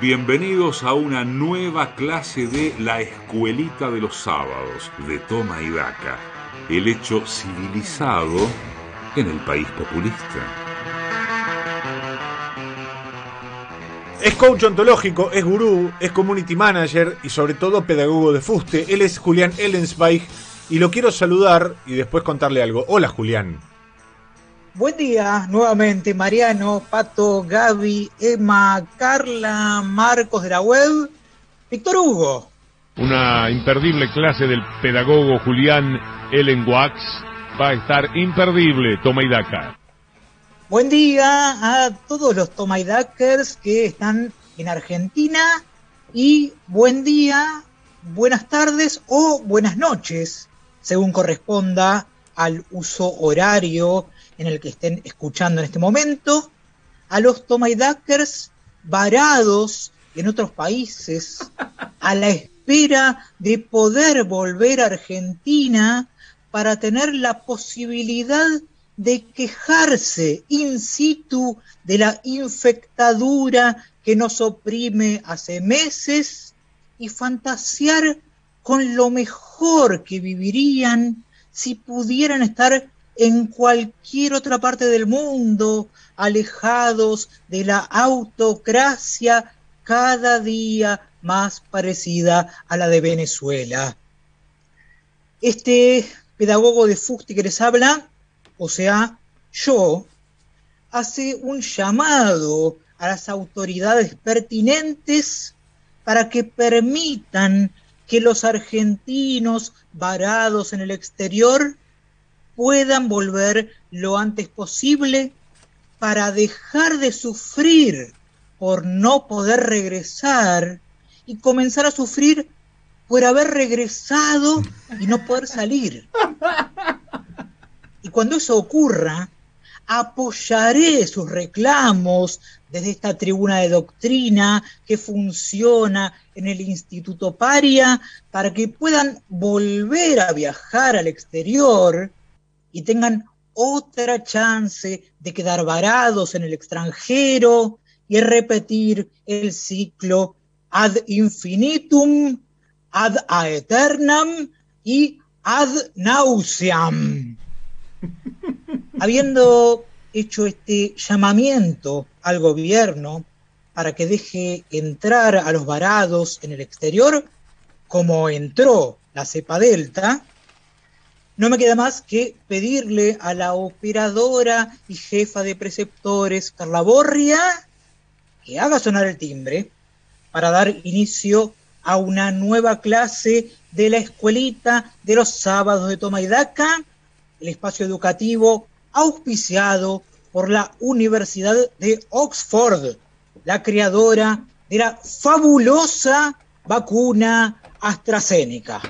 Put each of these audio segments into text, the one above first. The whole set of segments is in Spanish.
Bienvenidos a una nueva clase de La Escuelita de los Sábados de Toma y Daca, el hecho civilizado en el país populista. Es coach ontológico, es gurú, es community manager y sobre todo pedagogo de fuste. Él es Julián Ellensweig y lo quiero saludar y después contarle algo. Hola Julián. Buen día nuevamente, Mariano, Pato, Gaby, Emma, Carla, Marcos de la web, Víctor Hugo. Una imperdible clase del pedagogo Julián Ellen Wax va a estar imperdible, toma y daca. Buen día a todos los tomaidakers que están en Argentina y buen día, buenas tardes o buenas noches, según corresponda al uso horario en el que estén escuchando en este momento, a los Tomaidakers varados en otros países, a la espera de poder volver a Argentina para tener la posibilidad de quejarse in situ de la infectadura que nos oprime hace meses y fantasear con lo mejor que vivirían si pudieran estar en cualquier otra parte del mundo, alejados de la autocracia cada día más parecida a la de Venezuela. Este pedagogo de Fusti que les habla, o sea, yo, hace un llamado a las autoridades pertinentes para que permitan que los argentinos varados en el exterior puedan volver lo antes posible para dejar de sufrir por no poder regresar y comenzar a sufrir por haber regresado y no poder salir. Y cuando eso ocurra, apoyaré sus reclamos desde esta tribuna de doctrina que funciona en el Instituto Paria para que puedan volver a viajar al exterior y tengan otra chance de quedar varados en el extranjero y repetir el ciclo ad infinitum, ad aeternam y ad nauseam. Habiendo hecho este llamamiento al gobierno para que deje entrar a los varados en el exterior, como entró la cepa delta, no me queda más que pedirle a la operadora y jefa de preceptores, Carla Borria, que haga sonar el timbre para dar inicio a una nueva clase de la escuelita de los sábados de Toma y Daca, el espacio educativo auspiciado por la Universidad de Oxford, la creadora de la fabulosa vacuna AstraZeneca.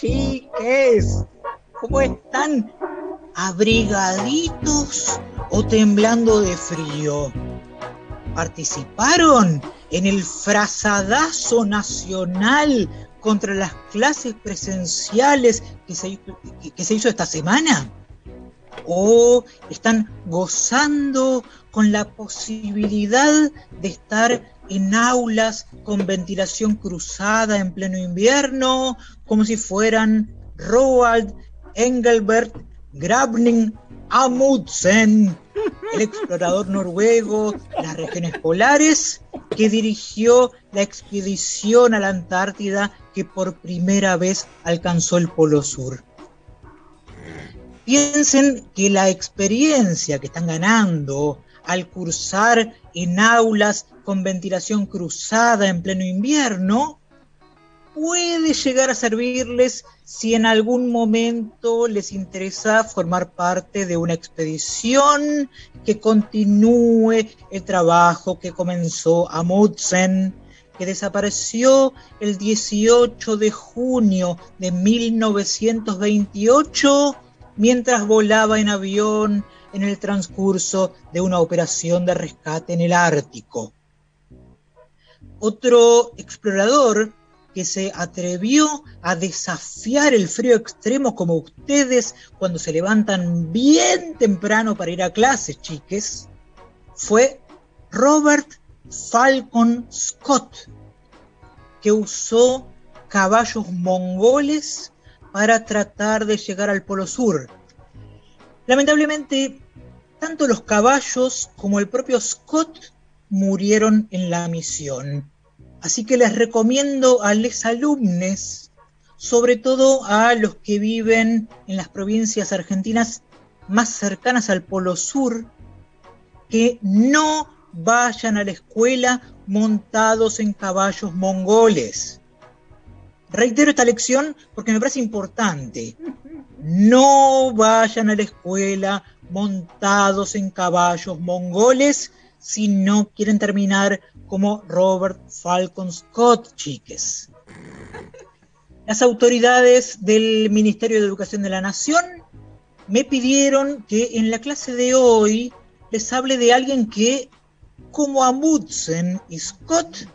Chiques, ¿cómo están? ¿Abrigaditos o temblando de frío? ¿Participaron en el frazadazo nacional contra las clases presenciales que se, que se hizo esta semana? ¿O están gozando con la posibilidad de estar en aulas con ventilación cruzada en pleno invierno, como si fueran Roald Engelbert Grabning Amundsen, el explorador noruego de las regiones polares, que dirigió la expedición a la Antártida que por primera vez alcanzó el Polo Sur. Piensen que la experiencia que están ganando al cursar en aulas con ventilación cruzada en pleno invierno, puede llegar a servirles si en algún momento les interesa formar parte de una expedición que continúe el trabajo que comenzó Amundsen, que desapareció el 18 de junio de 1928 mientras volaba en avión en el transcurso de una operación de rescate en el Ártico. Otro explorador que se atrevió a desafiar el frío extremo como ustedes cuando se levantan bien temprano para ir a clases, chiques, fue Robert Falcon Scott, que usó caballos mongoles para tratar de llegar al Polo Sur. Lamentablemente, tanto los caballos como el propio Scott murieron en la misión. Así que les recomiendo a los alumnos, sobre todo a los que viven en las provincias argentinas más cercanas al Polo Sur, que no vayan a la escuela montados en caballos mongoles. Reitero esta lección porque me parece importante. No vayan a la escuela montados en caballos mongoles si no quieren terminar como Robert Falcon Scott, chiques. Las autoridades del Ministerio de Educación de la Nación me pidieron que en la clase de hoy les hable de alguien que, como Amundsen y Scott,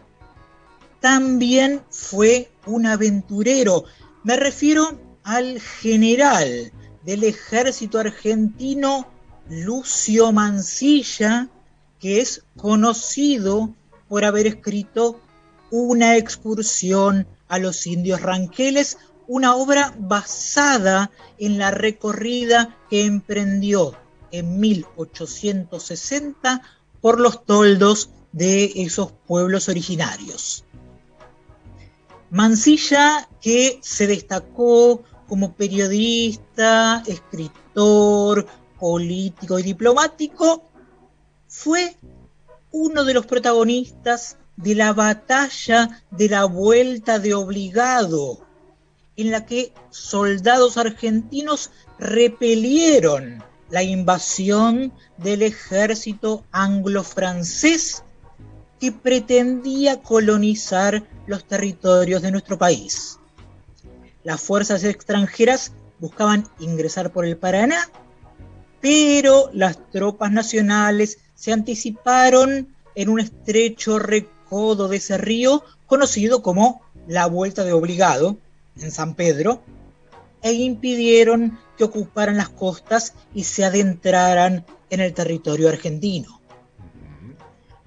también fue un aventurero. Me refiero al general del ejército argentino Lucio Mansilla, que es conocido por haber escrito una excursión a los indios ranqueles, una obra basada en la recorrida que emprendió en 1860 por los toldos de esos pueblos originarios. Mansilla, que se destacó como periodista, escritor, político y diplomático, fue uno de los protagonistas de la batalla de la Vuelta de Obligado, en la que soldados argentinos repelieron la invasión del ejército anglo-francés que pretendía colonizar los territorios de nuestro país. Las fuerzas extranjeras buscaban ingresar por el Paraná, pero las tropas nacionales se anticiparon en un estrecho recodo de ese río conocido como la Vuelta de Obligado en San Pedro e impidieron que ocuparan las costas y se adentraran en el territorio argentino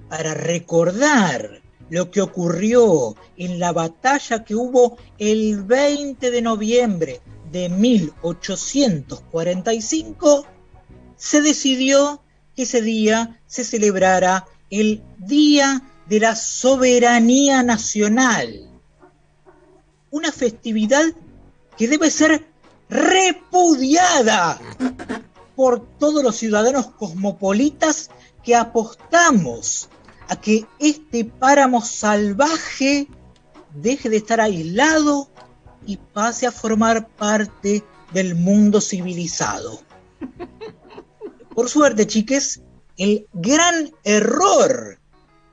para recordar lo que ocurrió en la batalla que hubo el 20 de noviembre de 1845, se decidió que ese día se celebrara el Día de la Soberanía Nacional, una festividad que debe ser repudiada por todos los ciudadanos cosmopolitas que apostamos a que este páramo salvaje deje de estar aislado y pase a formar parte del mundo civilizado. Por suerte, chiques, el gran error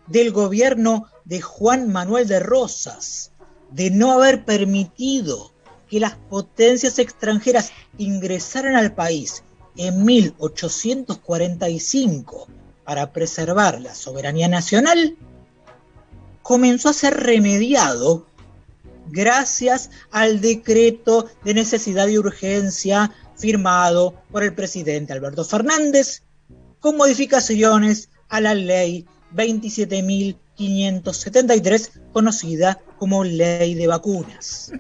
del gobierno de Juan Manuel de Rosas de no haber permitido que las potencias extranjeras ingresaran al país en 1845 para preservar la soberanía nacional, comenzó a ser remediado gracias al decreto de necesidad y urgencia firmado por el presidente Alberto Fernández, con modificaciones a la ley 27.573, conocida como ley de vacunas.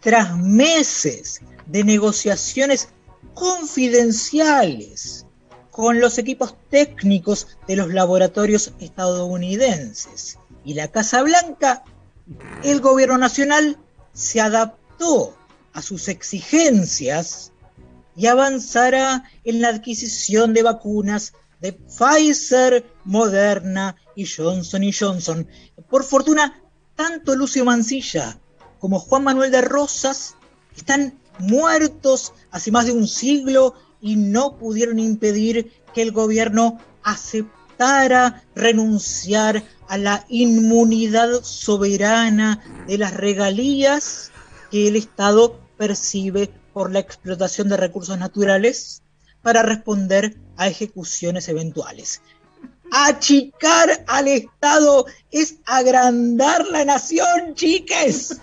Tras meses de negociaciones confidenciales con los equipos técnicos de los laboratorios estadounidenses. Y la Casa Blanca, el gobierno nacional se adaptó a sus exigencias y avanzará en la adquisición de vacunas de Pfizer, Moderna y Johnson Johnson. Por fortuna, tanto Lucio Mancilla como Juan Manuel de Rosas están muertos hace más de un siglo y no pudieron impedir que el gobierno aceptara renunciar a la inmunidad soberana de las regalías que el Estado percibe por la explotación de recursos naturales para responder a ejecuciones eventuales. Achicar al Estado es agrandar la nación, chiques.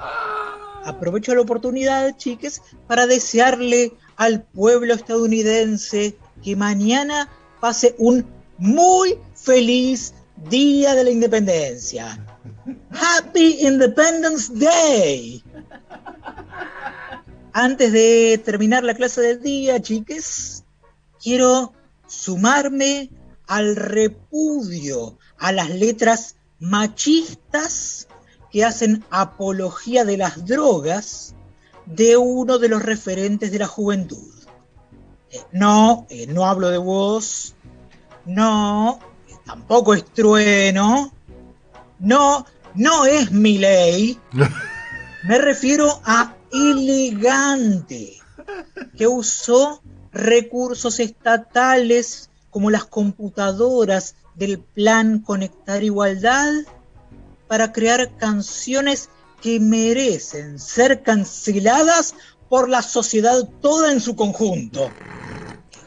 Aprovecho la oportunidad, chiques, para desearle al pueblo estadounidense que mañana pase un muy feliz Día de la Independencia. Happy Independence Day. Antes de terminar la clase del día, chiques, quiero sumarme al repudio a las letras machistas que hacen apología de las drogas de uno de los referentes de la juventud. Eh, no, eh, no hablo de vos, no, tampoco es trueno, no, no es mi ley. Me refiero a elegante, que usó recursos estatales como las computadoras del plan Conectar Igualdad para crear canciones que merecen ser canceladas por la sociedad toda en su conjunto.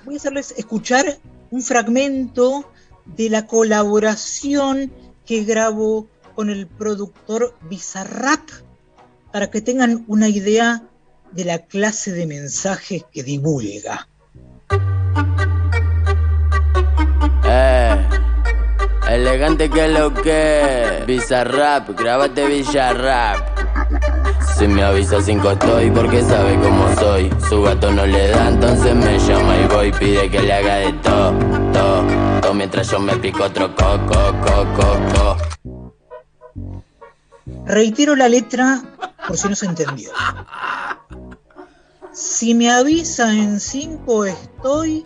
Voy a hacerles escuchar un fragmento de la colaboración que grabó con el productor Bizarrap para que tengan una idea de la clase de mensajes que divulga. Elegante que lo que, Bizarrap, grabate Villarrap. Si me avisa cinco estoy porque sabe cómo soy. Su gato no le da, entonces me llama y voy. Pide que le haga de todo, todo, todo. Mientras yo me pico otro coco, coco, coco. Reitero la letra por si no se entendió. Si me avisa en cinco estoy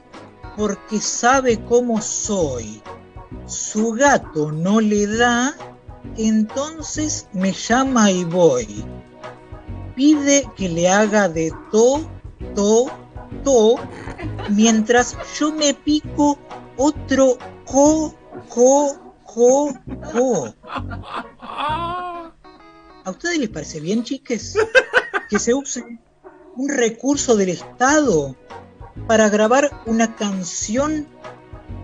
porque sabe cómo soy. Su gato no le da, entonces me llama y voy. Pide que le haga de to, to, to, mientras yo me pico otro co, co, co, co. ¿A ustedes les parece bien, chiques, que se use un recurso del Estado para grabar una canción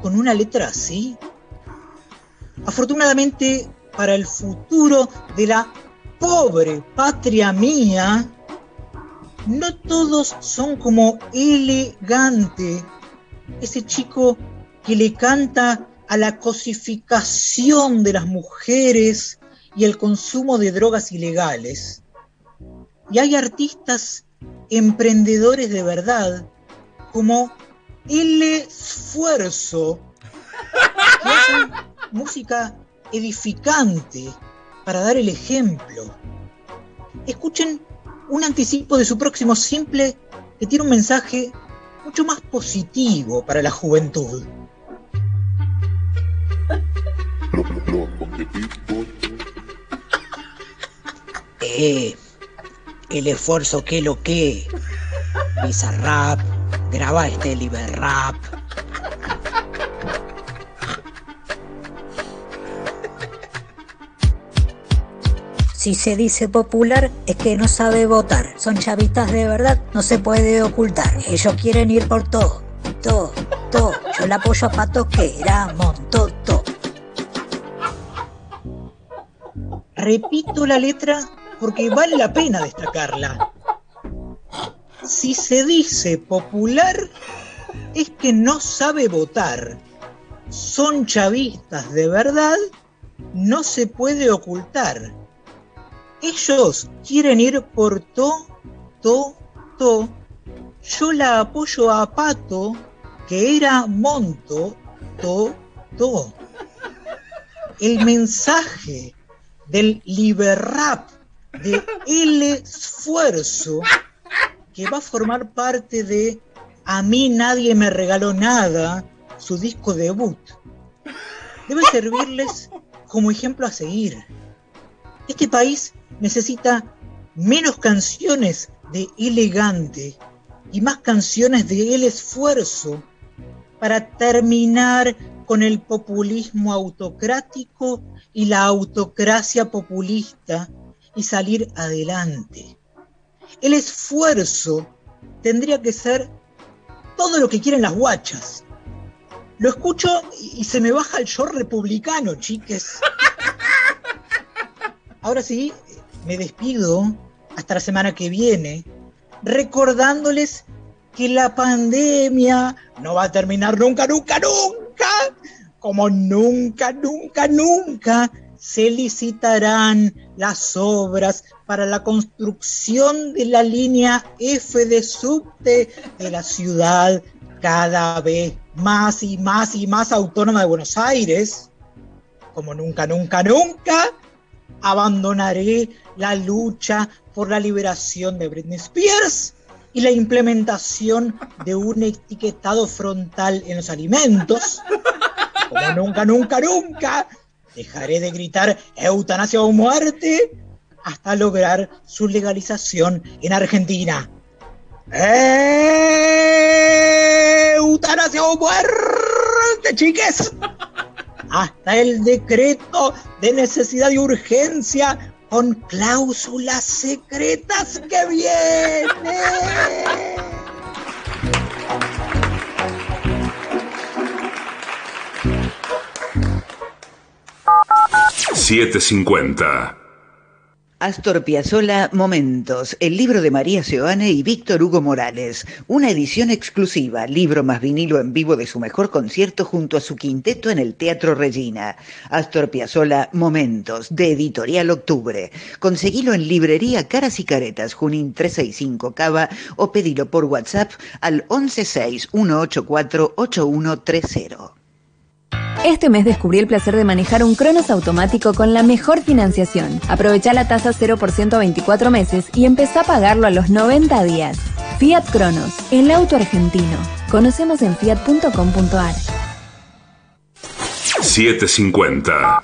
con una letra así? Afortunadamente, para el futuro de la pobre patria mía, no todos son como elegante, ese chico que le canta a la cosificación de las mujeres y el consumo de drogas ilegales. Y hay artistas emprendedores de verdad, como El Esfuerzo, que hacen música edificante para dar el ejemplo. Escuchen un anticipo de su próximo simple que tiene un mensaje mucho más positivo para la juventud. Eh, el esfuerzo que lo que. Bizarrap, graba este Liberrap. Si se dice popular es que no sabe votar. Son chavistas de verdad, no se puede ocultar. Ellos quieren ir por todo, todo, todo. Yo le apoyo a Pato que era montoto. Repito la letra porque vale la pena destacarla. Si se dice popular es que no sabe votar. Son chavistas de verdad, no se puede ocultar. Ellos quieren ir por to, to, to. Yo la apoyo a Pato, que era monto, to, to. El mensaje del Liberrap de El Esfuerzo, que va a formar parte de A mí nadie me regaló nada, su disco debut. Debe servirles como ejemplo a seguir. Este país necesita menos canciones de elegante y más canciones de el esfuerzo para terminar con el populismo autocrático y la autocracia populista y salir adelante. El esfuerzo tendría que ser todo lo que quieren las guachas. Lo escucho y se me baja el short republicano, chiques. Ahora sí, me despido hasta la semana que viene, recordándoles que la pandemia no va a terminar nunca, nunca, nunca. Como nunca, nunca, nunca se licitarán las obras para la construcción de la línea F de subte de la ciudad cada vez más y más y más autónoma de Buenos Aires. Como nunca, nunca, nunca abandonaré la lucha por la liberación de Britney Spears y la implementación de un etiquetado frontal en los alimentos. Como nunca, nunca, nunca dejaré de gritar eutanasia o muerte hasta lograr su legalización en Argentina. ¡Eutanasia o muerte, chiques! Hasta el decreto de necesidad y urgencia con cláusulas secretas que viene. 750. Astor Piazzolla Momentos, el libro de María Seoane y Víctor Hugo Morales, una edición exclusiva, libro más vinilo en vivo de su mejor concierto junto a su quinteto en el Teatro Regina. Astor Piazzolla Momentos, de Editorial Octubre. Conseguilo en librería Caras y Caretas, Junín 365 Cava o pedilo por WhatsApp al 116 184 8130. Este mes descubrí el placer de manejar un Cronos automático con la mejor financiación. Aprovecha la tasa 0% a 24 meses y empezá a pagarlo a los 90 días. Fiat Cronos, el auto argentino. Conocemos en fiat.com.ar. 750.